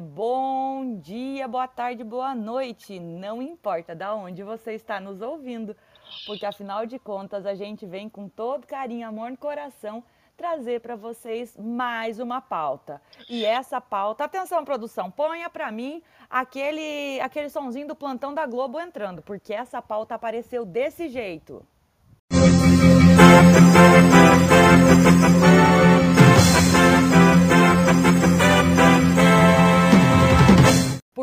Bom dia, boa tarde, boa noite. Não importa da onde você está nos ouvindo, porque afinal de contas a gente vem com todo carinho, amor no coração trazer para vocês mais uma pauta. E essa pauta, atenção produção, ponha para mim aquele aquele sonzinho do plantão da Globo entrando, porque essa pauta apareceu desse jeito.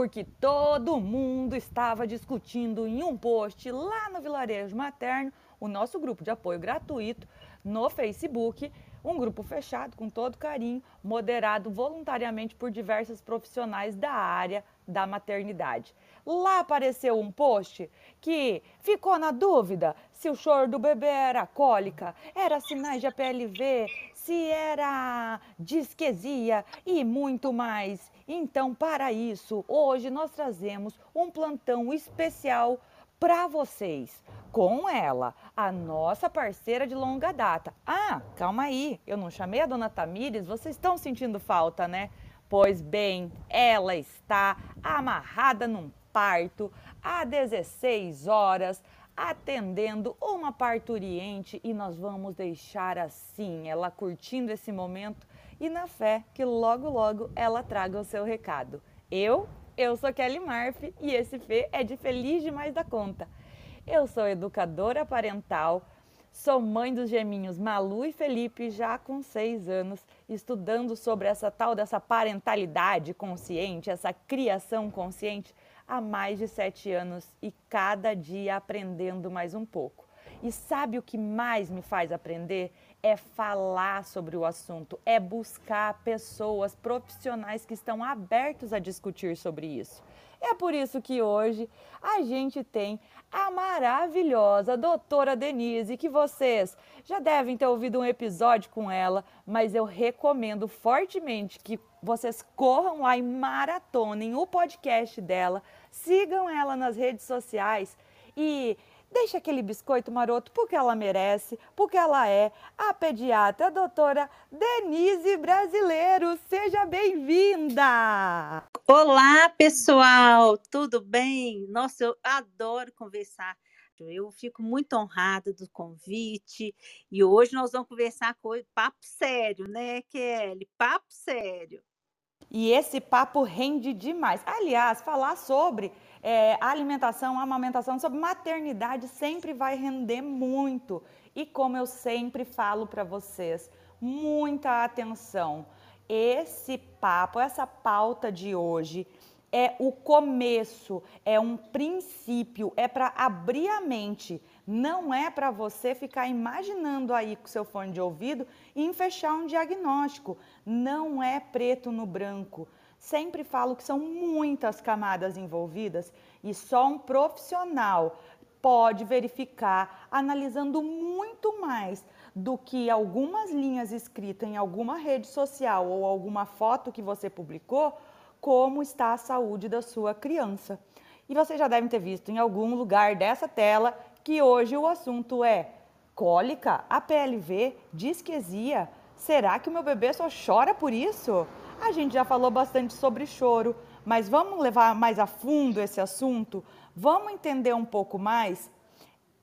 Porque todo mundo estava discutindo em um post lá no Vilarejo Materno, o nosso grupo de apoio gratuito no Facebook, um grupo fechado com todo carinho, moderado voluntariamente por diversos profissionais da área da maternidade. Lá apareceu um post que ficou na dúvida se o choro do bebê era cólica, era sinais de APLV, se era disquesia e muito mais. Então, para isso, hoje nós trazemos um plantão especial para vocês. Com ela, a nossa parceira de longa data. Ah, calma aí, eu não chamei a dona Tamires, vocês estão sentindo falta, né? Pois bem, ela está amarrada num parto há 16 horas, atendendo uma parturiente e nós vamos deixar assim, ela curtindo esse momento e na fé que logo logo ela traga o seu recado. Eu, eu sou Kelly Marf e esse Fê é de feliz demais da conta. Eu sou educadora parental, sou mãe dos geminhos Malu e Felipe já com seis anos, estudando sobre essa tal dessa parentalidade consciente, essa criação consciente há mais de sete anos e cada dia aprendendo mais um pouco. E sabe o que mais me faz aprender? É falar sobre o assunto, é buscar pessoas profissionais que estão abertos a discutir sobre isso. É por isso que hoje a gente tem a maravilhosa doutora Denise, que vocês já devem ter ouvido um episódio com ela, mas eu recomendo fortemente que vocês corram lá e maratonem o podcast dela, sigam ela nas redes sociais e Deixe aquele biscoito maroto porque ela merece, porque ela é a pediatra a doutora Denise Brasileiro. Seja bem-vinda! Olá, pessoal, tudo bem? Nossa, eu adoro conversar. Eu fico muito honrada do convite e hoje nós vamos conversar com papo sério, né, Kelly? Papo sério. E esse papo rende demais. Aliás, falar sobre é, alimentação, amamentação, sobre maternidade sempre vai render muito. E como eu sempre falo para vocês, muita atenção. Esse papo, essa pauta de hoje é o começo, é um princípio, é para abrir a mente. Não é para você ficar imaginando aí com seu fone de ouvido e fechar um diagnóstico. Não é preto no branco. Sempre falo que são muitas camadas envolvidas e só um profissional pode verificar analisando muito mais do que algumas linhas escritas em alguma rede social ou alguma foto que você publicou, como está a saúde da sua criança. E vocês já devem ter visto em algum lugar dessa tela que hoje o assunto é cólica, APLV, disquesia. Será que o meu bebê só chora por isso? A gente já falou bastante sobre choro, mas vamos levar mais a fundo esse assunto? Vamos entender um pouco mais?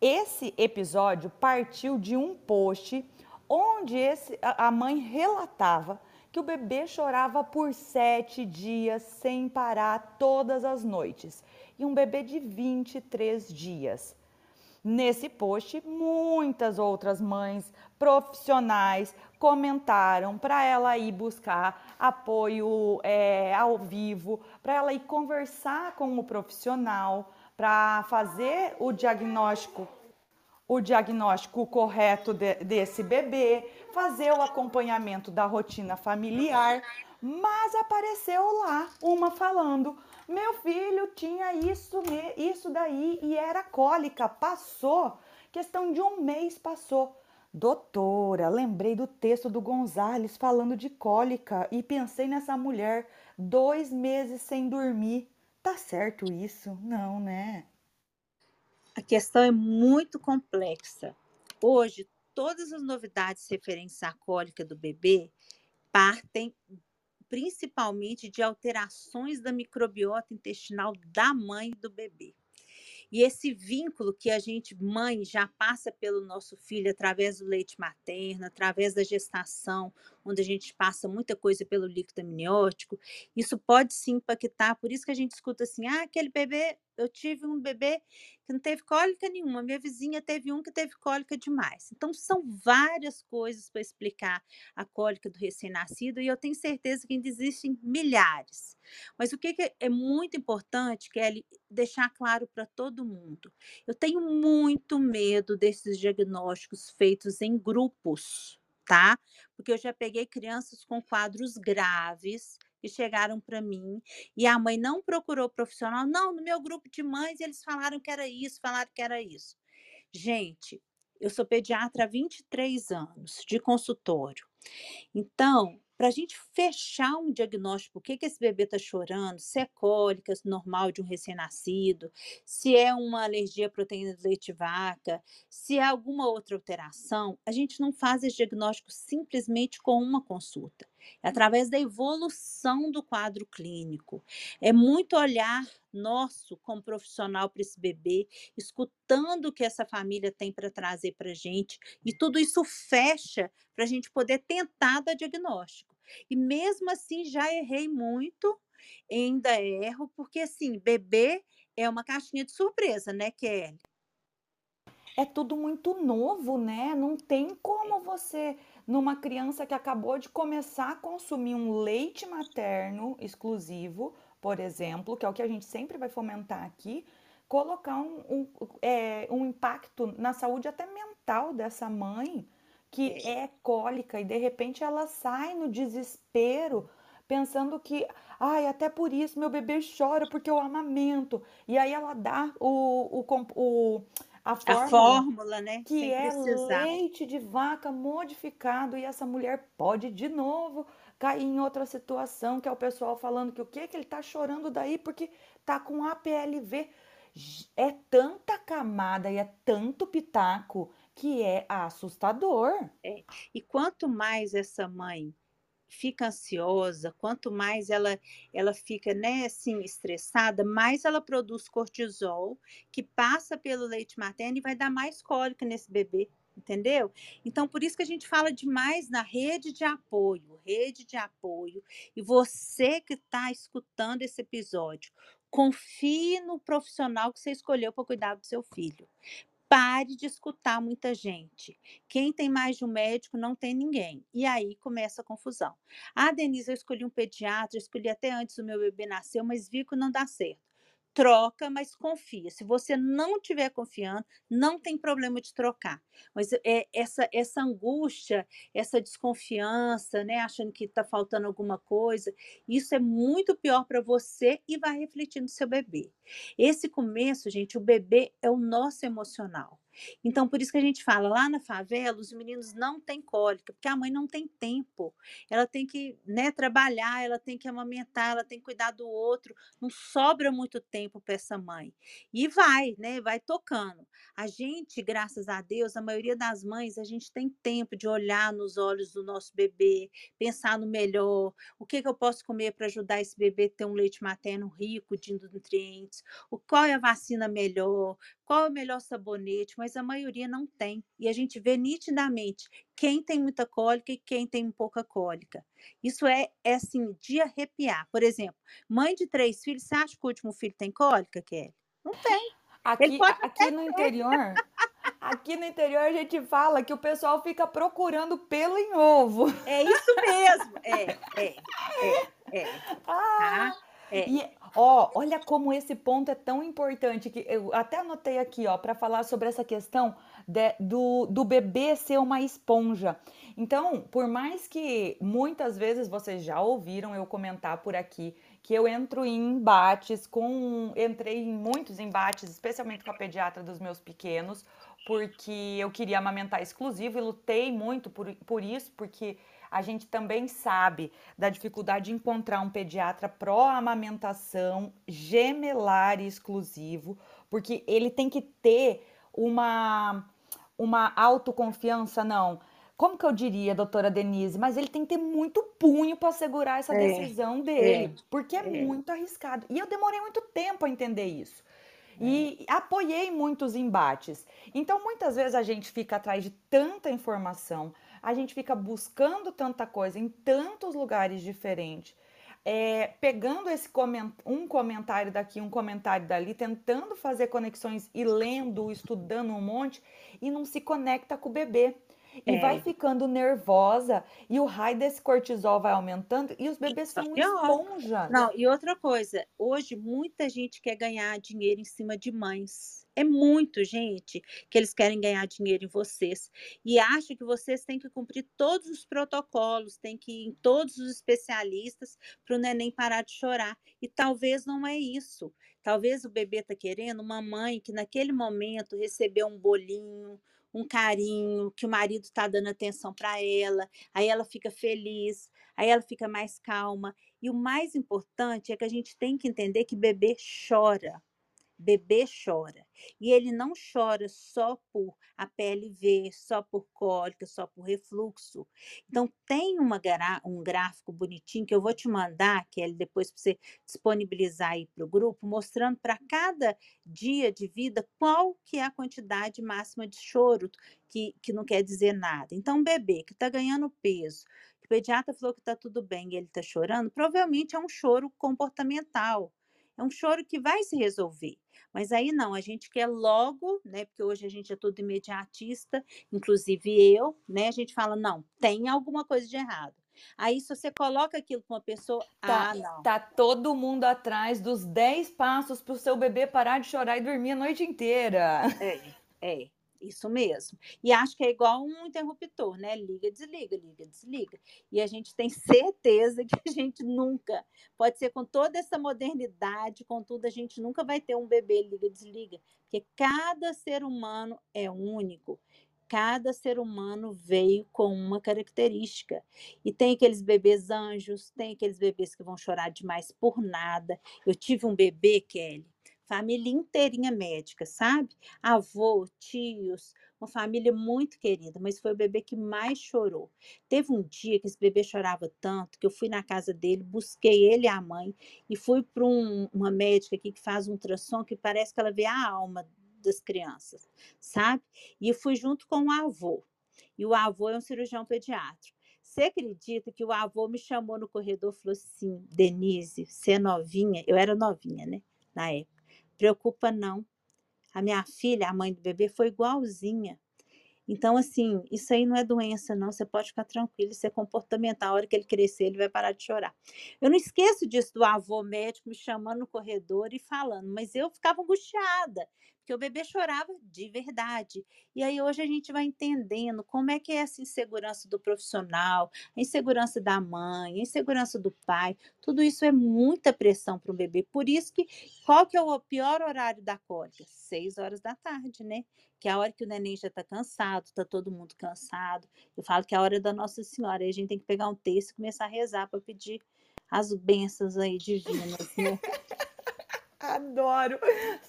Esse episódio partiu de um post onde esse, a mãe relatava que o bebê chorava por sete dias sem parar todas as noites. E um bebê de 23 dias. Nesse post, muitas outras mães profissionais comentaram para ela ir buscar apoio é, ao vivo, para ela ir conversar com o profissional, para fazer o diagnóstico, o diagnóstico correto de, desse bebê, fazer o acompanhamento da rotina familiar. Mas apareceu lá uma falando: meu filho tinha isso, isso daí e era cólica, passou. Questão de um mês passou. Doutora, lembrei do texto do Gonzales falando de cólica e pensei nessa mulher dois meses sem dormir. Tá certo isso? Não, né? A questão é muito complexa. Hoje, todas as novidades referentes à cólica do bebê partem principalmente de alterações da microbiota intestinal da mãe do bebê. E esse vínculo que a gente, mãe, já passa pelo nosso filho através do leite materno, através da gestação, onde a gente passa muita coisa pelo líquido amniótico, isso pode sim impactar. Por isso que a gente escuta assim: ah, aquele bebê, eu tive um bebê que não teve cólica nenhuma, minha vizinha teve um que teve cólica demais. Então, são várias coisas para explicar a cólica do recém-nascido, e eu tenho certeza que ainda existem milhares. Mas o que, que é muito importante, Kelly, deixar claro para todo mundo. Eu tenho muito medo desses diagnósticos feitos em grupos, tá? Porque eu já peguei crianças com quadros graves que chegaram para mim e a mãe não procurou profissional. Não, no meu grupo de mães eles falaram que era isso, falaram que era isso. Gente, eu sou pediatra há 23 anos de consultório. Então, para a gente fechar um diagnóstico, o que, que esse bebê está chorando, se é cólica normal de um recém-nascido, se é uma alergia à proteína de leite de vaca, se é alguma outra alteração, a gente não faz esse diagnóstico simplesmente com uma consulta. É através da evolução do quadro clínico. É muito olhar nosso como profissional para esse bebê, escutando o que essa família tem para trazer para a gente, e tudo isso fecha para a gente poder tentar dar diagnóstico. E mesmo assim, já errei muito, ainda erro, porque assim, bebê é uma caixinha de surpresa, né, Kelly? É tudo muito novo, né? Não tem como você, numa criança que acabou de começar a consumir um leite materno exclusivo, por exemplo, que é o que a gente sempre vai fomentar aqui, colocar um, um, é, um impacto na saúde até mental dessa mãe que é cólica e de repente ela sai no desespero pensando que, ai, até por isso meu bebê chora porque eu amamento. E aí ela dá o, o, o a, fórmula, a fórmula, né? Que Sem é precisar. leite de vaca modificado e essa mulher pode de novo cair em outra situação, que é o pessoal falando que o que que ele tá chorando daí porque tá com APLV. É tanta camada e é tanto pitaco que é assustador. É. E quanto mais essa mãe fica ansiosa, quanto mais ela ela fica, né, assim, estressada, mais ela produz cortisol, que passa pelo leite materno e vai dar mais cólica nesse bebê, entendeu? Então, por isso que a gente fala demais na rede de apoio, rede de apoio. E você que está escutando esse episódio, confie no profissional que você escolheu para cuidar do seu filho. Pare de escutar muita gente. Quem tem mais de um médico não tem ninguém. E aí começa a confusão. Ah, Denise, eu escolhi um pediatra, escolhi até antes do meu bebê nascer, mas vi que não dá certo troca, mas confia. Se você não estiver confiando, não tem problema de trocar. Mas é essa essa angústia, essa desconfiança, né, achando que está faltando alguma coisa, isso é muito pior para você e vai refletir no seu bebê. Esse começo, gente, o bebê é o nosso emocional. Então, por isso que a gente fala, lá na favela, os meninos não têm cólica, porque a mãe não tem tempo. Ela tem que né, trabalhar, ela tem que amamentar, ela tem que cuidar do outro. Não sobra muito tempo para essa mãe. E vai, né? Vai tocando. A gente, graças a Deus, a maioria das mães, a gente tem tempo de olhar nos olhos do nosso bebê, pensar no melhor, o que, que eu posso comer para ajudar esse bebê a ter um leite materno rico de nutrientes, o, qual é a vacina melhor, qual é o melhor sabonete, mas a maioria não tem. E a gente vê nitidamente quem tem muita cólica e quem tem pouca cólica. Isso é, é assim, de arrepiar. Por exemplo, mãe de três filhos, você acha que o último filho tem cólica, Kelly? Não tem. Aqui, aqui no interior, aqui no interior a gente fala que o pessoal fica procurando pelo em ovo. É isso mesmo. É, é, é, é. Ah, tá? É. E, ó, olha como esse ponto é tão importante que eu até anotei aqui, ó, para falar sobre essa questão de, do, do bebê ser uma esponja. Então, por mais que muitas vezes vocês já ouviram eu comentar por aqui que eu entro em embates com. Entrei em muitos embates, especialmente com a pediatra dos meus pequenos, porque eu queria amamentar exclusivo e lutei muito por, por isso, porque a gente também sabe da dificuldade de encontrar um pediatra pró-amamentação gemelar e exclusivo, porque ele tem que ter uma, uma autoconfiança, não. como que eu diria, doutora Denise? Mas ele tem que ter muito punho para segurar essa é, decisão dele, é, porque é, é, muito arriscado. E eu demorei muito tempo a entender isso. E é. apoiei muitos embates. Então, muitas vezes a gente fica atrás de tanta informação, a gente fica buscando tanta coisa em tantos lugares diferentes é, pegando esse coment um comentário daqui, um comentário dali, tentando fazer conexões e lendo, estudando um monte, e não se conecta com o bebê. E é. vai ficando nervosa, e o raio desse cortisol vai aumentando, e os bebês são uma esponja. Não, e outra coisa, hoje muita gente quer ganhar dinheiro em cima de mães. É muito, gente, que eles querem ganhar dinheiro em vocês. E acho que vocês têm que cumprir todos os protocolos, têm que ir em todos os especialistas para o neném parar de chorar. E talvez não é isso. Talvez o bebê está querendo uma mãe que naquele momento recebeu um bolinho, um carinho, que o marido está dando atenção para ela, aí ela fica feliz, aí ela fica mais calma. E o mais importante é que a gente tem que entender que bebê chora bebê chora. E ele não chora só por a pele ver, só por cólica, só por refluxo. Então, tem uma, um gráfico bonitinho que eu vou te mandar, Kelly, depois para você disponibilizar aí para o grupo, mostrando para cada dia de vida qual que é a quantidade máxima de choro, que, que não quer dizer nada. Então, um bebê que está ganhando peso, que o pediatra falou que está tudo bem e ele está chorando, provavelmente é um choro comportamental. É um choro que vai se resolver. Mas aí não, a gente quer logo, né? Porque hoje a gente é todo imediatista, inclusive eu, né? A gente fala, não, tem alguma coisa de errado. Aí, se você coloca aquilo com uma pessoa. Tá, ah, não. Tá todo mundo atrás dos 10 passos para o seu bebê parar de chorar e dormir a noite inteira. É, é. Isso mesmo. E acho que é igual um interruptor, né? Liga, desliga, liga, desliga. E a gente tem certeza que a gente nunca, pode ser com toda essa modernidade, contudo, a gente nunca vai ter um bebê liga, desliga. Porque cada ser humano é único. Cada ser humano veio com uma característica. E tem aqueles bebês anjos, tem aqueles bebês que vão chorar demais por nada. Eu tive um bebê, Kelly, família inteirinha médica, sabe? Avô, tios, uma família muito querida, mas foi o bebê que mais chorou. Teve um dia que esse bebê chorava tanto que eu fui na casa dele, busquei ele e a mãe e fui para um, uma médica aqui que faz um ultrassom que parece que ela vê a alma das crianças, sabe? E fui junto com o avô. E o avô é um cirurgião pediatra. Você acredita que o avô me chamou no corredor e falou assim: Denise, você é novinha? Eu era novinha, né? Na época. Preocupa não. A minha filha, a mãe do bebê, foi igualzinha. Então, assim, isso aí não é doença, não. Você pode ficar tranquilo, isso é comportamental. A hora que ele crescer, ele vai parar de chorar. Eu não esqueço disso do avô médico me chamando no corredor e falando, mas eu ficava angustiada porque o bebê chorava de verdade. E aí hoje a gente vai entendendo como é que é essa insegurança do profissional, a insegurança da mãe, a insegurança do pai. Tudo isso é muita pressão para o bebê. Por isso que qual que é o pior horário da cólica? Seis horas da tarde, né? Que é a hora que o neném já está cansado, está todo mundo cansado. Eu falo que é a hora da Nossa Senhora. Aí a gente tem que pegar um texto e começar a rezar para pedir as bênçãos aí divinas, né? Adoro.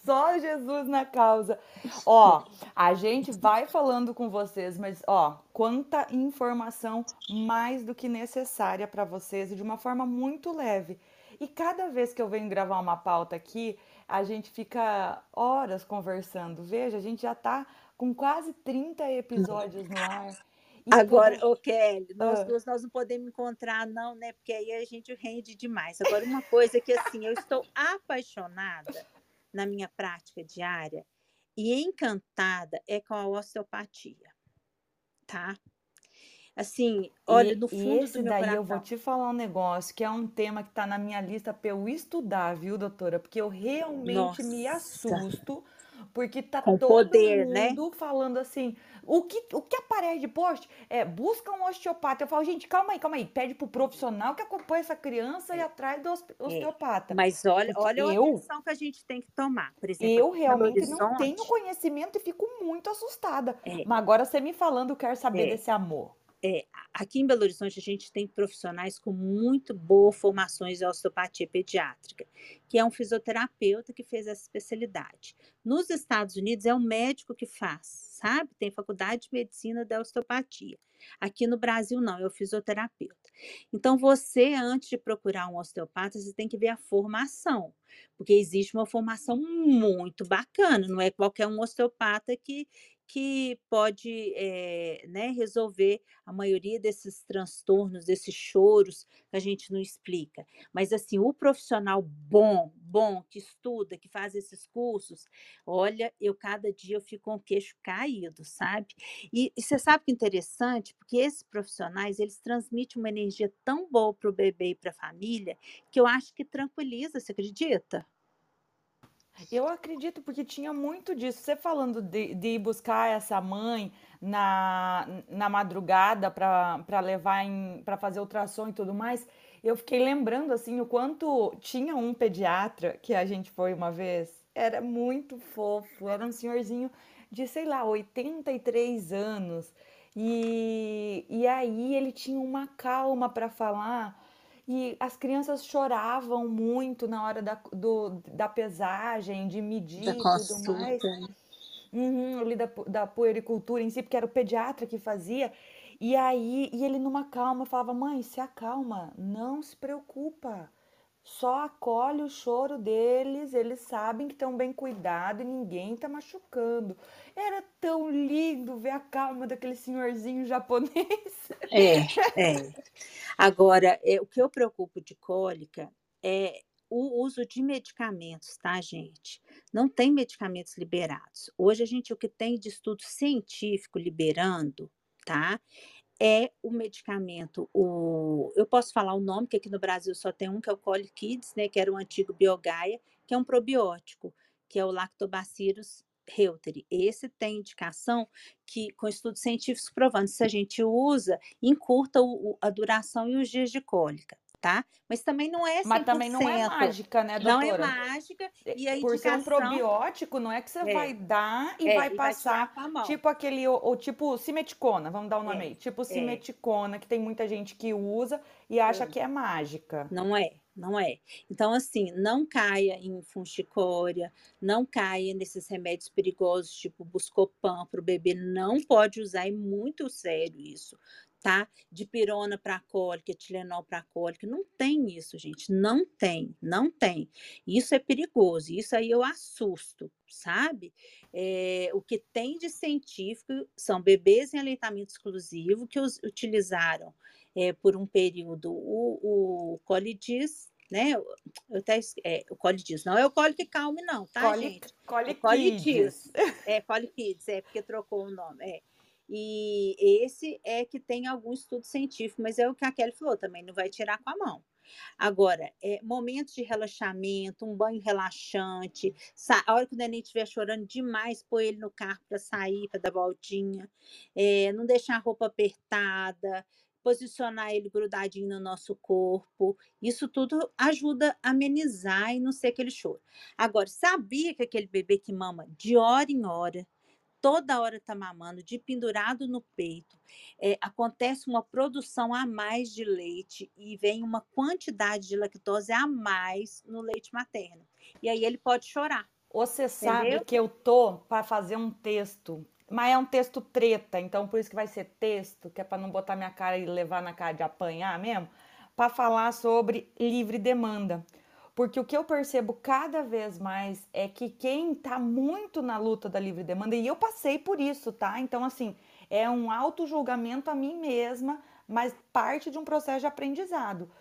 Só Jesus na causa. Ó, a gente vai falando com vocês, mas ó, quanta informação mais do que necessária para vocês e de uma forma muito leve. E cada vez que eu venho gravar uma pauta aqui, a gente fica horas conversando. Veja, a gente já tá com quase 30 episódios no ar. Agora, ô Kelly, nós ah. duas nós não podemos encontrar, não, né? Porque aí a gente rende demais. Agora, uma coisa que assim, eu estou apaixonada na minha prática diária e encantada é com a osteopatia, tá? Assim, olha, no fundo esse do meu daí coração. eu vou te falar um negócio que é um tema que está na minha lista para eu estudar, viu, doutora? Porque eu realmente Nossa. me assusto porque tá Com todo poder, né? mundo né? falando assim. O que, o que aparece de post é busca um osteopata. Eu falo, gente, calma aí, calma aí. Pede pro profissional que acompanha essa criança é. e atrás do é. osteopata. É. Mas olha, olha eu, a atenção que a gente tem que tomar. Por exemplo, eu realmente não tenho conhecimento e fico muito assustada. É. Mas agora você me falando, eu quero saber é. desse amor. É, aqui em Belo Horizonte a gente tem profissionais com muito boa formações em osteopatia pediátrica, que é um fisioterapeuta que fez essa especialidade. Nos Estados Unidos é um médico que faz, sabe? Tem faculdade de medicina da osteopatia. Aqui no Brasil não, é o fisioterapeuta. Então você antes de procurar um osteopata, você tem que ver a formação, porque existe uma formação muito bacana, não é qualquer um osteopata que que pode é, né, resolver a maioria desses transtornos, desses choros que a gente não explica. Mas assim, o profissional bom, bom, que estuda, que faz esses cursos, olha, eu cada dia eu fico com o queixo caído, sabe? E, e você sabe que é interessante, porque esses profissionais, eles transmitem uma energia tão boa para o bebê e para a família, que eu acho que tranquiliza, você acredita? Eu acredito, porque tinha muito disso. Você falando de, de ir buscar essa mãe na, na madrugada para levar para fazer ultrassom e tudo mais, eu fiquei lembrando assim o quanto tinha um pediatra que a gente foi uma vez, era muito fofo, era um senhorzinho de, sei lá, 83 anos. E, e aí ele tinha uma calma para falar e as crianças choravam muito na hora da, do, da pesagem, de medir e tudo mais. Uhum, ali da, da puericultura em si, porque era o pediatra que fazia. E aí, e ele numa calma falava: Mãe, se acalma, não se preocupa. Só acolhe o choro deles, eles sabem que estão bem cuidados e ninguém está machucando. Era tão lindo ver a calma daquele senhorzinho japonês. É, é. Agora, é, o que eu preocupo de cólica é o uso de medicamentos, tá, gente? Não tem medicamentos liberados. Hoje a gente o que tem de estudo científico liberando, tá? É o medicamento, o eu posso falar o nome, que aqui no Brasil só tem um, que é o Colikids, né, que era o antigo Biogaia, que é um probiótico, que é o Lactobacillus reuteri. Esse tem indicação que, com estudos científicos provando, se a gente usa, encurta o, a duração e os dias de cólica. Tá? Mas também não é 100%. Mas também não é mágica, né, doutora? Não é mágica. E a Por indicação... ser um probiótico, não é que você é. vai dar e é, vai passar, vai tipo aquele, ou, tipo simeticona, vamos dar o um nome é. aí, tipo simeticona, que tem muita gente que usa e acha que é mágica. Não é, não é. Então, assim, não caia em funchicória, não caia nesses remédios perigosos, tipo Buscopan para o bebê, não pode usar, é muito sério isso, tá? De pirona para cólica, Tilenol para cólica, não tem isso, gente, não tem, não tem. Isso é perigoso, isso aí eu assusto, sabe? É, o que tem de científico são bebês em aleitamento exclusivo que os utilizaram é, por um período o, o colidis, né? Eu até, é, o colidis, não é o colic calme, não, tá, Coli, gente? Colikids. É, colikids, é porque trocou o nome, é. E esse é que tem algum estudo científico, mas é o que a Kelly falou também, não vai tirar com a mão. Agora, é, momentos de relaxamento, um banho relaxante, a hora que o neném estiver chorando demais, pôr ele no carro para sair, para dar voltinha, é, não deixar a roupa apertada, posicionar ele grudadinho no nosso corpo. Isso tudo ajuda a amenizar e não ser aquele choro. Agora, sabia que aquele bebê que mama de hora em hora, toda hora está mamando, de pendurado no peito, é, acontece uma produção a mais de leite e vem uma quantidade de lactose a mais no leite materno. E aí ele pode chorar. Você sabe entendeu? que eu tô para fazer um texto mas é um texto treta, então por isso que vai ser texto, que é para não botar minha cara e levar na cara de apanhar mesmo, para falar sobre livre demanda. Porque o que eu percebo cada vez mais é que quem está muito na luta da livre demanda, e eu passei por isso, tá? Então, assim, é um auto-julgamento a mim mesma, mas parte de um processo de aprendizado.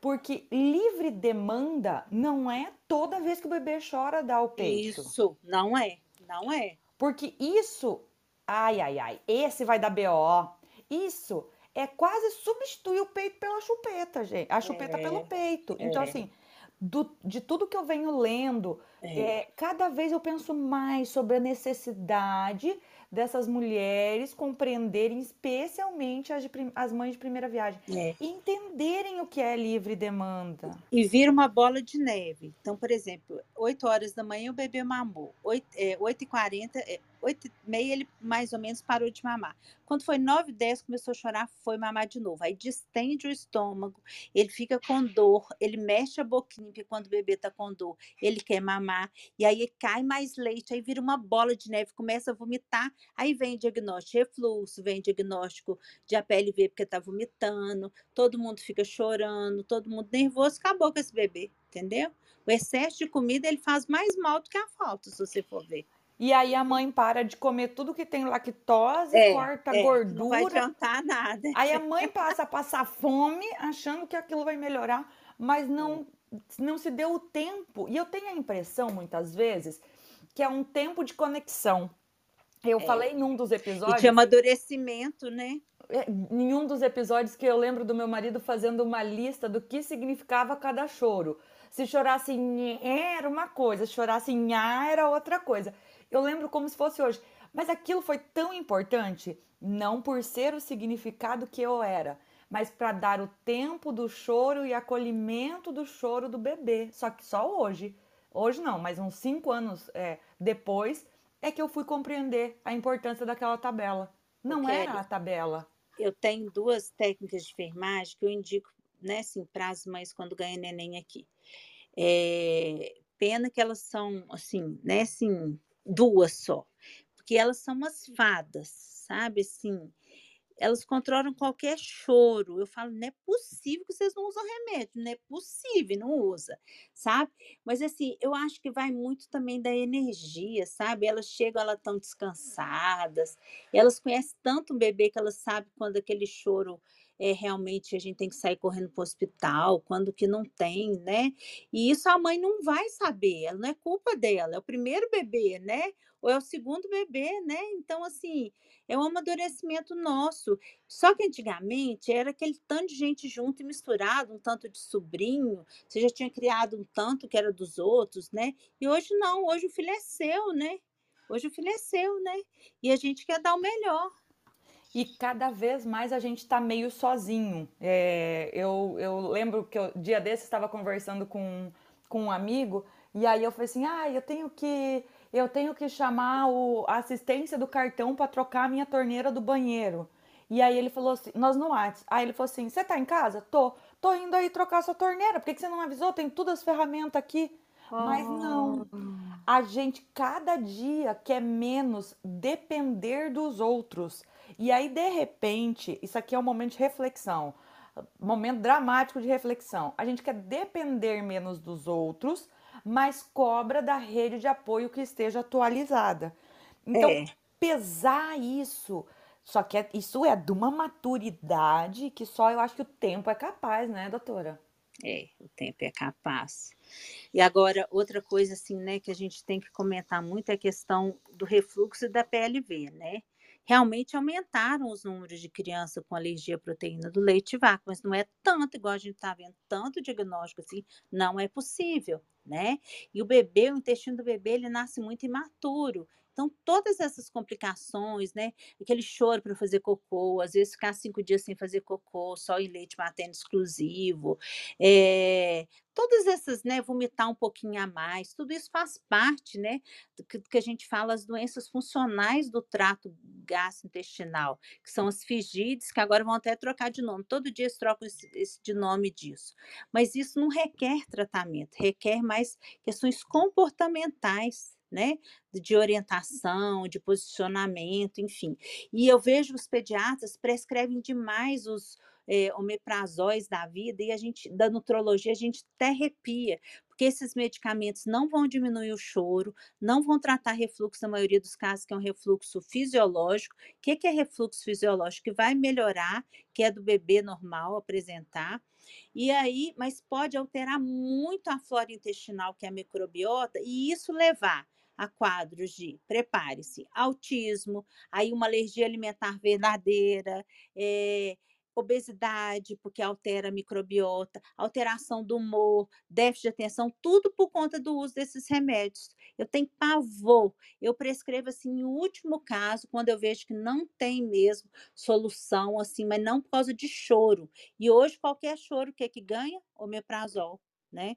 Porque livre demanda não é toda vez que o bebê chora dar o peito. Isso, não é, não é. Porque isso Ai, ai, ai, esse vai dar BO. Isso é quase substituir o peito pela chupeta, gente. A chupeta é, pelo peito. Então, é. assim, do, de tudo que eu venho lendo, é. é. cada vez eu penso mais sobre a necessidade dessas mulheres compreenderem, especialmente as, de, as mães de primeira viagem, é. entenderem o que é livre demanda. E vira uma bola de neve. Então, por exemplo, 8 horas da manhã o bebê mamou, 8, é, 8 e 40 é, 8 e meia ele mais ou menos parou de mamar. Quando foi 9 10 começou a chorar, foi mamar de novo. Aí distende o estômago, ele fica com dor, ele mexe a boquinha, porque quando o bebê tá com dor, ele quer mamar, e aí cai mais leite, aí vira uma bola de neve, começa a vomitar, aí vem diagnóstico de refluxo, vem diagnóstico de APLV porque tá vomitando, todo mundo fica chorando, todo mundo nervoso, acabou com esse bebê, entendeu? O excesso de comida ele faz mais mal do que a falta, se você for ver. E aí a mãe para de comer tudo que tem lactose, é, corta é, gordura. Não vai adiantar nada. Aí a mãe passa a passar fome, achando que aquilo vai melhorar, mas não, não se deu o tempo. E eu tenho a impressão, muitas vezes, que é um tempo de conexão. Eu é. falei num dos episódios. E de amadurecimento, né? É, em um dos episódios que eu lembro do meu marido fazendo uma lista do que significava cada choro. Se chorasse em era uma coisa, se chorasse em a era outra coisa. Eu lembro como se fosse hoje. Mas aquilo foi tão importante, não por ser o significado que eu era, mas para dar o tempo do choro e acolhimento do choro do bebê. Só que só hoje, hoje não, mas uns cinco anos é, depois, é que eu fui compreender a importância daquela tabela. Não era a tabela. Eu tenho duas técnicas de enfermagem que eu indico, né, assim, para as mães quando ganham neném aqui. É, pena que elas são, assim, né, assim, duas só, porque elas são umas fadas, sabe? Assim, elas controlam qualquer choro. Eu falo, não é possível que vocês não usam remédio, não é possível, não usa, sabe? Mas assim, eu acho que vai muito também da energia, sabe? Elas chegam, elas estão descansadas, elas conhecem tanto o bebê que elas sabem quando aquele choro é, realmente a gente tem que sair correndo para o hospital, quando que não tem, né? E isso a mãe não vai saber, ela não é culpa dela, é o primeiro bebê, né? Ou é o segundo bebê, né? Então, assim, é um amadurecimento nosso. Só que antigamente era aquele tanto de gente junto e misturado, um tanto de sobrinho, você já tinha criado um tanto que era dos outros, né? E hoje não, hoje o filho é seu, né? Hoje o filho é seu, né? E a gente quer dar o melhor e cada vez mais a gente está meio sozinho. É, eu, eu lembro que eu, dia desse estava conversando com, com um amigo e aí eu falei assim, ah, eu tenho que eu tenho que chamar o, a assistência do cartão para trocar a minha torneira do banheiro. E aí ele falou assim, nós no WhatsApp. Aí ele falou assim, você tá em casa? Tô. Tô indo aí trocar sua torneira. Por que, que você não avisou? Tem todas as ferramentas aqui. Mas não. A gente cada dia quer menos depender dos outros. E aí, de repente, isso aqui é um momento de reflexão, momento dramático de reflexão. A gente quer depender menos dos outros, mas cobra da rede de apoio que esteja atualizada. Então, é. pesar isso. Só que é, isso é de uma maturidade que só eu acho que o tempo é capaz, né, doutora? É, o tempo é capaz. E agora, outra coisa assim, né, que a gente tem que comentar muito é a questão do refluxo e da PLV, né? Realmente aumentaram os números de crianças com alergia à proteína do leite vaca, mas não é tanto, igual a gente está vendo, tanto diagnóstico assim, não é possível, né? E o bebê, o intestino do bebê, ele nasce muito imaturo. Então, todas essas complicações, né? Aquele choro para fazer cocô, às vezes ficar cinco dias sem fazer cocô, só em leite materno exclusivo, é, todas essas, né, vomitar um pouquinho a mais, tudo isso faz parte, né, do que, do que a gente fala, as doenças funcionais do trato gastrointestinal, que são as FIGIDs, que agora vão até trocar de nome, todo dia eles trocam esse, esse de nome disso. Mas isso não requer tratamento, requer mais questões comportamentais, né? De orientação, de posicionamento, enfim. E eu vejo os pediatras prescrevem demais os é, omeprazóis da vida e a gente, da nutrologia, a gente até arrepia, porque esses medicamentos não vão diminuir o choro, não vão tratar refluxo na maioria dos casos, que é um refluxo fisiológico. O que, que é refluxo fisiológico? Que vai melhorar, que é do bebê normal apresentar. E aí, mas pode alterar muito a flora intestinal, que é a microbiota, e isso levar a quadros de, prepare-se, autismo, aí uma alergia alimentar verdadeira, é, obesidade, porque altera a microbiota, alteração do humor, déficit de atenção, tudo por conta do uso desses remédios. Eu tenho pavor, eu prescrevo assim, em último caso, quando eu vejo que não tem mesmo solução, assim, mas não por causa de choro. E hoje, qualquer choro, o que é que ganha? Omeprazol, né?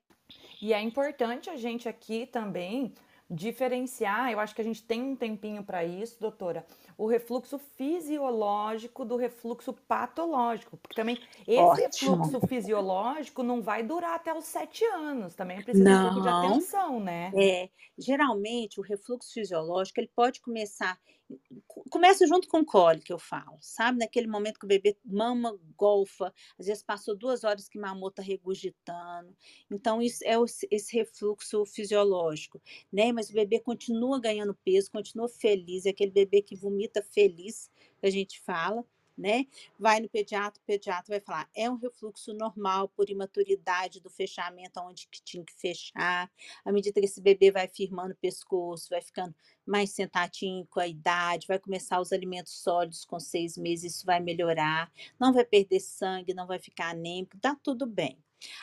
E é importante a gente aqui também diferenciar, eu acho que a gente tem um tempinho para isso, doutora, o refluxo fisiológico do refluxo patológico, porque também esse Ótimo. refluxo fisiológico não vai durar até os sete anos, também precisa um pouco de Não, atenção, né? é, geralmente o refluxo fisiológico ele pode começar, começa junto com o cólica, eu falo, sabe? Naquele momento que o bebê mama, golfa, às vezes passou duas horas que mamou está regurgitando, então isso é esse refluxo fisiológico, né? Mas o bebê continua ganhando peso, continua feliz, é aquele bebê que vomita feliz, que a gente fala, né? Vai no pediatra, o pediatra vai falar, é um refluxo normal por imaturidade do fechamento onde que tinha que fechar, à medida que esse bebê vai firmando o pescoço, vai ficando mais sentadinho com a idade, vai começar os alimentos sólidos com seis meses, isso vai melhorar, não vai perder sangue, não vai ficar anêmico, tá tudo bem.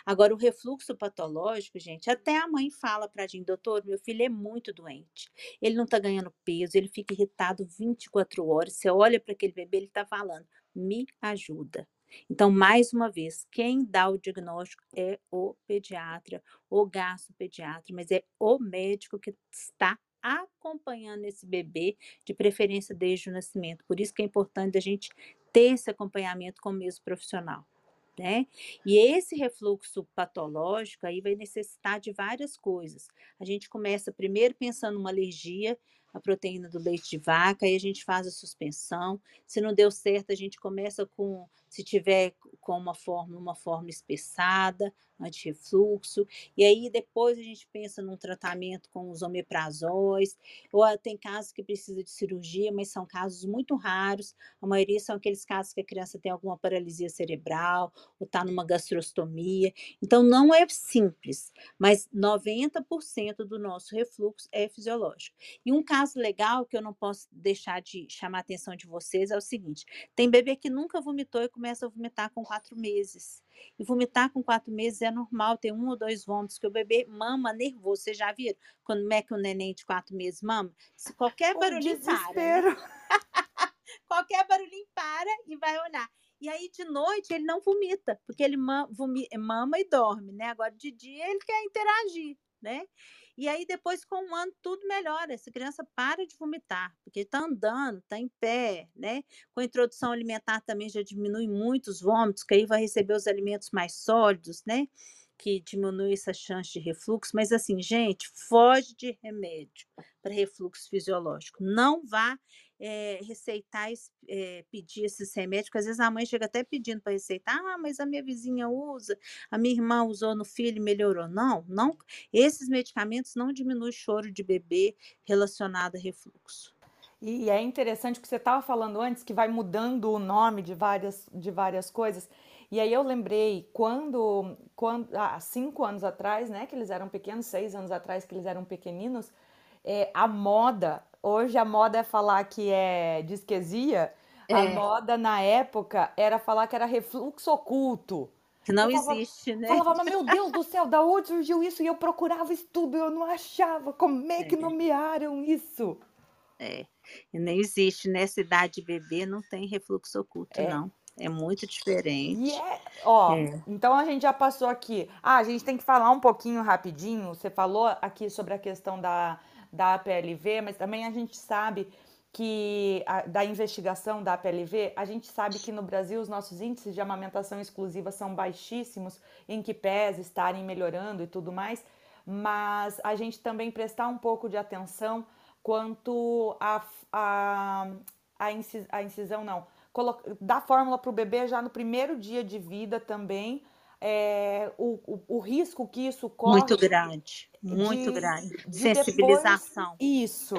Agora, o refluxo patológico, gente, até a mãe fala pra gente, doutor, meu filho é muito doente, ele não tá ganhando peso, ele fica irritado 24 horas, você olha para aquele bebê, ele tá falando, me ajuda. Então, mais uma vez, quem dá o diagnóstico é o pediatra, o gastropediatra, mas é o médico que está acompanhando esse bebê, de preferência desde o nascimento. Por isso que é importante a gente ter esse acompanhamento com o mesmo profissional. Né? E esse refluxo patológico aí vai necessitar de várias coisas. A gente começa primeiro pensando numa alergia à proteína do leite de vaca, aí a gente faz a suspensão. Se não deu certo, a gente começa com, se tiver com uma forma, uma forma espessada, anti-refluxo, e aí depois a gente pensa num tratamento com os omeprazóis, ou tem casos que precisa de cirurgia, mas são casos muito raros, a maioria são aqueles casos que a criança tem alguma paralisia cerebral, ou está numa gastrostomia, então não é simples, mas 90% do nosso refluxo é fisiológico. E um caso legal que eu não posso deixar de chamar a atenção de vocês é o seguinte: tem bebê que nunca vomitou e começa a vomitar com quatro meses. E vomitar com quatro meses é normal, tem um ou dois vômitos que o bebê mama nervoso. Vocês já viram? Quando é que o neném de quatro meses mama? Se qualquer barulhinho para, né? Qualquer barulhinho para e vai olhar. E aí, de noite, ele não vomita, porque ele ma- vomi- mama e dorme, né? Agora, de dia, ele quer interagir, né? E aí, depois, com um ano, tudo melhora. Essa criança para de vomitar, porque está andando, está em pé, né? Com a introdução alimentar também já diminui muito os vômitos, que aí vai receber os alimentos mais sólidos, né? Que diminui essa chance de refluxo. Mas, assim, gente, foge de remédio para refluxo fisiológico. Não vá eh, receitar, eh, pedir esses remédios, porque às vezes a mãe chega até pedindo para receitar, ah, mas a minha vizinha usa, a minha irmã usou no filho e melhorou. Não, não, esses medicamentos não diminuem o choro de bebê relacionado a refluxo. E é interessante que você estava falando antes que vai mudando o nome de várias, de várias coisas. E aí eu lembrei quando, quando há cinco anos atrás, né, que eles eram pequenos, seis anos atrás que eles eram pequeninos, é, a moda, hoje a moda é falar que é disquesia, a É, moda na época era falar que era refluxo oculto. que não falava, existe, né? falava, mas meu Deus do céu, da onde surgiu isso? E eu procurava estudo e eu não achava. Como é que É, nomearam isso? é. E nem existe nessa idade de bebê, não tem refluxo oculto, É, não. É muito diferente. é, ó, É. então a gente já passou aqui. Ah, a gente tem que falar um pouquinho rapidinho. Você falou aqui sobre a questão da, da APLV, mas também a gente sabe que a- da investigação da APLV, a gente sabe que no Brasil os nossos índices de amamentação exclusiva são baixíssimos, em que pese estarem melhorando e tudo mais, mas a gente também prestar um pouco de atenção quanto a, a, a, incis- a incisão, não, dar fórmula para o bebê já no primeiro dia de vida também, é, o, o, o risco que isso Muito corre grande, muito de, grande. de depois. Sensibilização. Isso.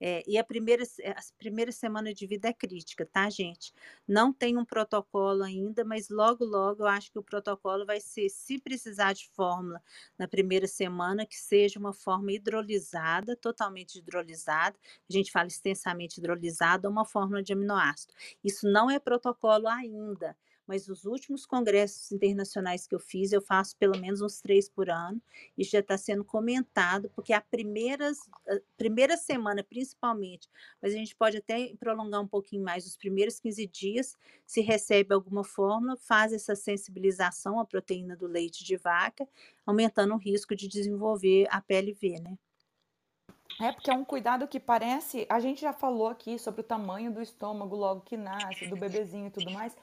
É, e a primeira, a primeira semana de vida é crítica, tá, gente? Não tem um protocolo ainda, mas logo, logo eu acho que o protocolo vai ser, se precisar de fórmula na primeira semana, que seja uma forma hidrolisada, totalmente hidrolisada. A gente fala extensamente hidrolisada, uma fórmula de aminoácido. Isso não é protocolo ainda. Mas os últimos congressos internacionais que eu fiz, eu faço pelo menos uns três por ano, e já está sendo comentado, porque a primeiras, a primeira semana, principalmente, mas a gente pode até prolongar um pouquinho mais, os primeiros 15 dias, se recebe alguma fórmula, faz essa sensibilização à proteína do leite de vaca, aumentando o risco de desenvolver a PLV, né? É, porque é um cuidado que parece. A gente já falou aqui sobre o tamanho do estômago logo que nasce, do bebezinho e tudo mais.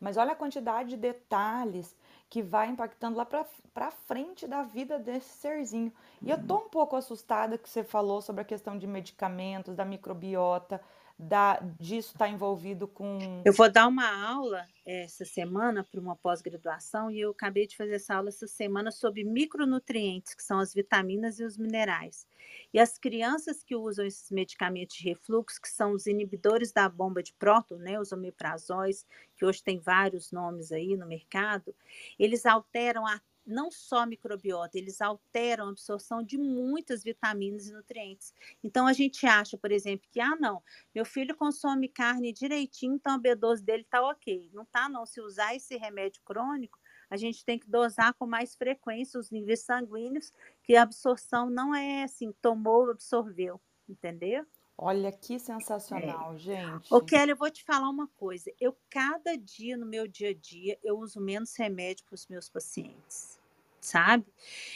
Mas olha a quantidade de detalhes que vai impactando lá para frente da vida desse serzinho. E eu tô um pouco assustada que você falou sobre a questão de medicamentos, da microbiota da, disso estar tá envolvido com. Eu vou dar uma aula essa semana para uma pós-graduação e eu acabei de fazer essa aula essa semana sobre micronutrientes, que são as vitaminas e os minerais. E as crianças que usam esses medicamentos de refluxo, que são os inibidores da bomba de próton, né, os omeprazóis, que hoje tem vários nomes aí no mercado, eles alteram a não só microbiota, eles alteram a absorção de muitas vitaminas e nutrientes. Então a gente acha, por exemplo, que ah, não, meu filho consome carne direitinho, então a B12 dele está ok. Não tá não, se usar esse remédio crônico, a gente tem que dosar com mais frequência os níveis sanguíneos, que a absorção não é assim, tomou, absorveu, entendeu? Olha que sensacional, é. gente. Ô, Kelly, eu vou te falar uma coisa. Eu, cada dia no meu dia a dia, eu uso menos remédio para os meus pacientes sabe?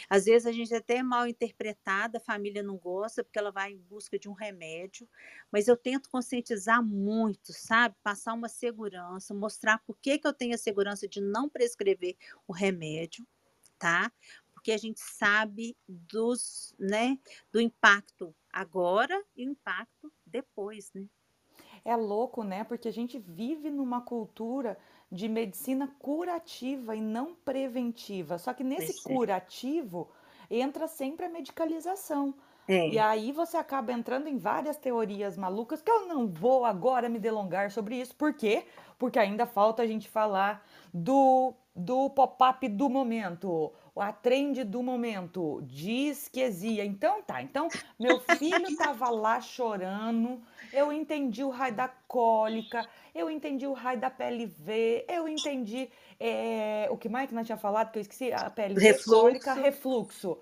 Às vezes a gente é até mal interpretada, a família não gosta porque ela vai em busca de um remédio, mas eu tento conscientizar muito, sabe? Passar uma segurança, mostrar por que, que eu tenho a segurança de não prescrever o remédio, tá? Porque a gente sabe dos, né, do impacto agora e o impacto depois, né? É louco, né? Porque a gente vive numa cultura de medicina curativa e não preventiva. Só que nesse curativo entra sempre a medicalização. É. E aí você acaba entrando em várias teorias malucas que eu não vou agora me delongar sobre isso. Por quê? Porque ainda falta a gente falar do, do pop-up do momento, a trend do momento, disquesia. Então tá, então meu filho tava lá chorando, eu entendi o raio da cólica, eu entendi o raio da PLV, eu entendi é, o que mais que nós tinha falado, que eu esqueci, a PLV refluxo. cólica, refluxo.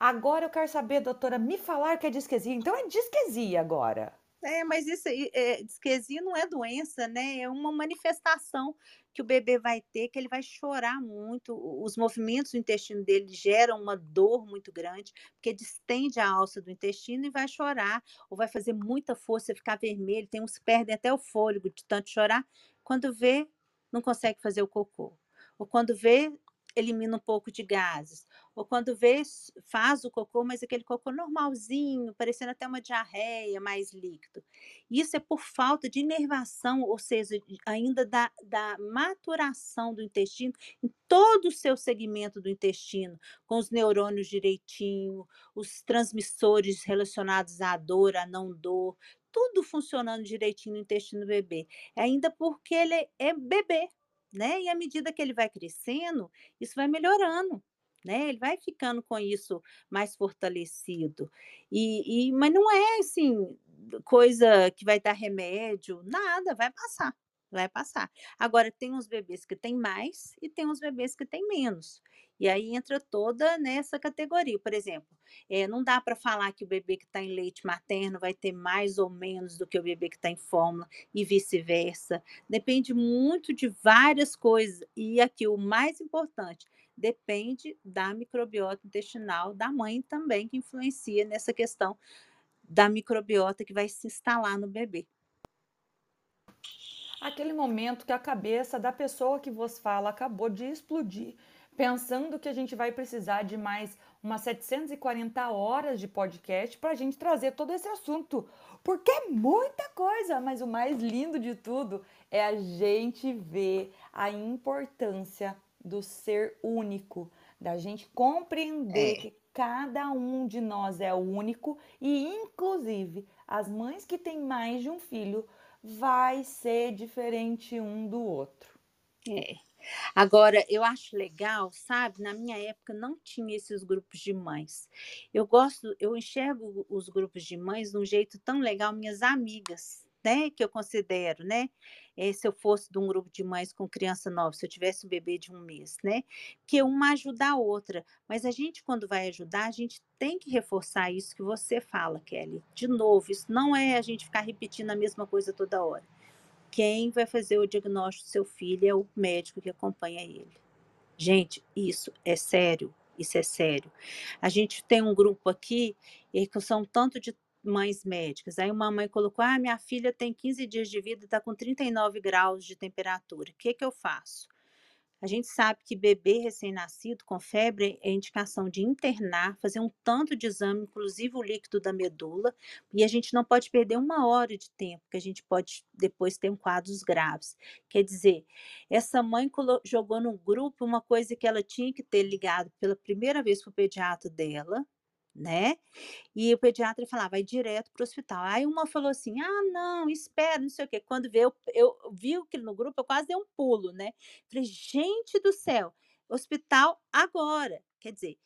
Agora eu quero saber, doutora, me falar que é disquesia. Então é disquesia agora. É, mas isso é, disquesia não é doença, né? É uma manifestação que o bebê vai ter, que ele vai chorar muito. Os movimentos do intestino dele geram uma dor muito grande, porque distende a alça do intestino e vai chorar, ou vai fazer muita força, ficar vermelho. Tem uns que perdem até o fôlego de tanto chorar. Quando vê, não consegue fazer o cocô. Ou quando vê, elimina um pouco de gases. Ou quando vê, faz o cocô, mas aquele cocô normalzinho, parecendo até uma diarreia, mais líquido. Isso é por falta de inervação, ou seja, ainda da, da maturação do intestino em todo o seu segmento do intestino, com os neurônios direitinho, os transmissores relacionados à dor, à não dor, tudo funcionando direitinho no intestino do bebê. Ainda porque ele é bebê, né? E à medida que ele vai crescendo, isso vai melhorando. Né? Ele vai ficando com isso mais fortalecido. E, e, mas não é assim, coisa que vai dar remédio, nada, vai passar, vai passar. Agora, tem uns bebês que têm mais e tem uns bebês que têm menos. E aí entra toda nessa categoria. Por exemplo, é, não dá para falar que o bebê que está em leite materno vai ter mais ou menos do que o bebê que está em fórmula e vice-versa. Depende muito de várias coisas. E aqui o mais importante, depende da microbiota intestinal da mãe também, que influencia nessa questão da microbiota que vai se instalar no bebê. Aquele momento que a cabeça da pessoa que vos fala acabou de explodir pensando que a gente vai precisar de mais umas 740 horas de podcast para a gente trazer todo esse assunto, porque é muita coisa, mas o mais lindo de tudo é a gente ver a importância do ser único, da gente compreender é. que cada um de nós é único e, inclusive, as mães que têm mais de um filho vai ser diferente um do outro. É. Agora, eu acho legal, sabe? Na minha época não tinha esses grupos de mães. Eu gosto, eu enxergo os grupos de mães de um jeito tão legal, minhas amigas, né? Que eu considero, né? É, se eu fosse de um grupo de mães com criança nova, se eu tivesse um bebê de um mês, né? Que uma ajuda a outra. Mas a gente, quando vai ajudar, a gente tem que reforçar isso que você fala, Kelly. De novo, isso não é a gente ficar repetindo a mesma coisa toda hora quem vai fazer o diagnóstico do seu filho é o médico que acompanha ele. Gente, isso é sério. Isso é sério. A gente tem um grupo aqui, que são tanto de mães médicas. Aí uma mãe colocou: ah, minha filha tem 15 dias de vida, está com 39 graus de temperatura. O que, que eu faço? A gente sabe que bebê recém-nascido com febre é indicação de internar, fazer um tanto de exame, inclusive o líquido da medula, e a gente não pode perder uma hora de tempo, que a gente pode depois ter um quadros graves. Quer dizer, essa mãe jogou no grupo uma coisa que ela tinha que ter ligado pela primeira vez para o pediatra dela, né? E o pediatra falava, vai direto para o hospital. Aí uma falou assim: ah, não, espera, não sei o quê. Quando veio, eu, eu vi aquilo no grupo, eu quase dei um pulo, né? Falei, gente do céu, hospital agora. Quer dizer,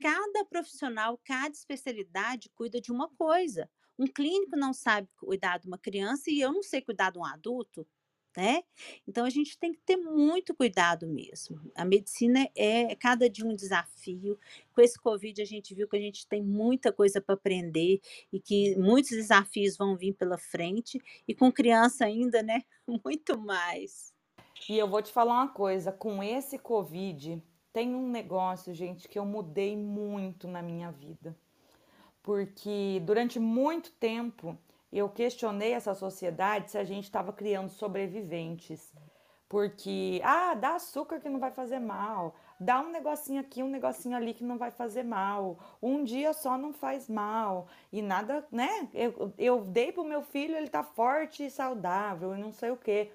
cada profissional, cada especialidade cuida de uma coisa. Um clínico não sabe cuidar de uma criança e eu não sei cuidar de um adulto né? Então a gente tem que ter muito cuidado mesmo. A medicina é cada dia um desafio. Com esse Covid a gente viu que a gente tem muita coisa para aprender e que muitos desafios vão vir pela frente e com criança ainda, né? Muito mais. E eu vou te falar uma coisa, com esse Covid tem um negócio, gente, que eu mudei muito na minha vida. Porque durante muito tempo eu questionei essa sociedade se a gente estava criando sobreviventes. Porque, ah, dá açúcar que não vai fazer mal, dá um negocinho aqui, um negocinho ali que não vai fazer mal, um dia só não faz mal, e nada, né? Eu, eu dei pro meu filho, ele tá forte e saudável, e não sei o quê.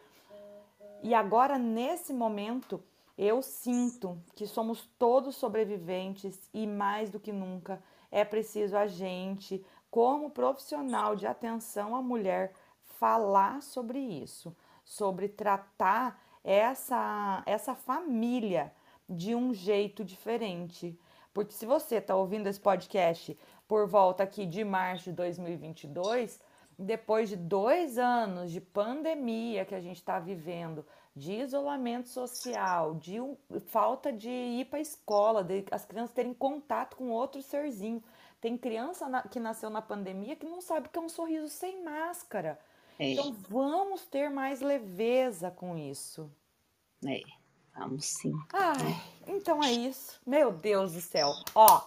E agora, nesse momento, eu sinto que somos todos sobreviventes e mais do que nunca é preciso a gente como profissional de atenção à mulher, falar sobre isso, sobre tratar essa, essa família de um jeito diferente. Porque se você está ouvindo esse podcast por volta aqui de março de 2022, depois de dois anos de pandemia que a gente está vivendo, de isolamento social, de falta de ir para a escola, de as crianças terem contato com outro serzinho, tem criança na, que nasceu na pandemia que não sabe o que é um sorriso sem máscara. É. Então vamos ter mais leveza com isso. É, vamos sim. Ai, então é isso. Meu Deus do céu. Ó,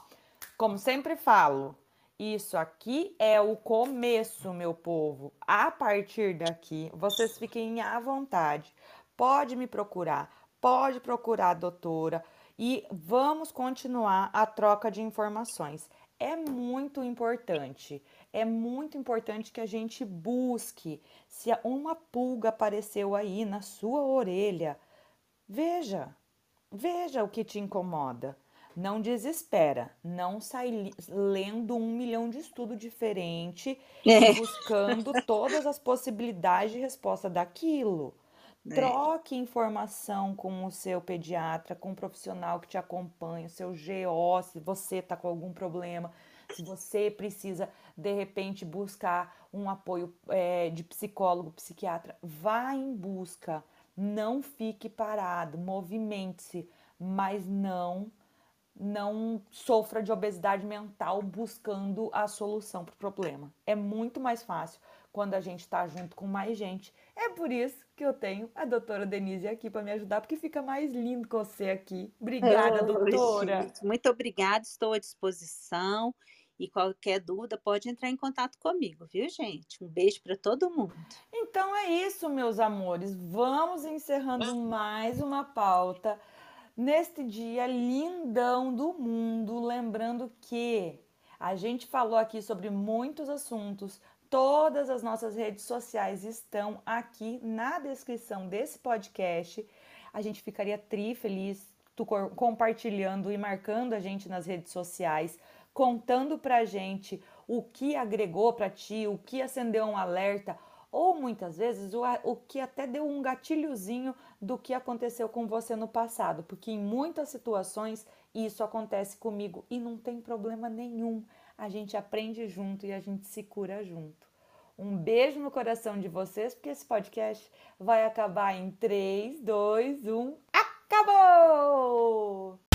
como sempre falo, isso aqui é o começo, meu povo. A partir daqui, vocês fiquem à vontade. Pode me procurar, pode procurar a doutora e vamos continuar a troca de informações é muito importante. É muito importante que a gente busque. Se uma pulga apareceu aí na sua orelha, veja, veja o que te incomoda. Não desespera, não sai lendo um milhão de estudos diferentes é. buscando todas as possibilidades de resposta daquilo. É. Troque informação com o seu pediatra, com o profissional que te acompanha, o seu GO, se você está com algum problema, se você precisa, de repente, buscar um apoio é, de psicólogo, psiquiatra, vá em busca. Não fique parado, movimente-se, mas não não sofra de obesidade mental buscando a solução para o problema. É muito mais fácil quando a gente está junto com mais gente. É por isso que eu tenho a doutora Denise aqui para me ajudar, porque fica mais lindo com você aqui. Obrigada, oh, doutora. Gente, muito obrigada, estou à disposição. E qualquer dúvida pode entrar em contato comigo, viu, gente? Um beijo para todo mundo. Então é isso, meus amores. Vamos encerrando mais uma pauta neste dia lindão do mundo. Lembrando que a gente falou aqui sobre muitos assuntos, Todas as nossas redes sociais estão aqui na descrição desse podcast. A gente ficaria tri feliz tu compartilhando e marcando a gente nas redes sociais, contando pra gente o que agregou para ti, o que acendeu um alerta, ou muitas vezes o, o que até deu um gatilhozinho do que aconteceu com você no passado, porque em muitas situações isso acontece comigo e não tem problema nenhum a gente aprende junto e a gente se cura junto. Um beijo no coração de vocês, porque esse podcast vai acabar em 3, 2, 1. Acabou!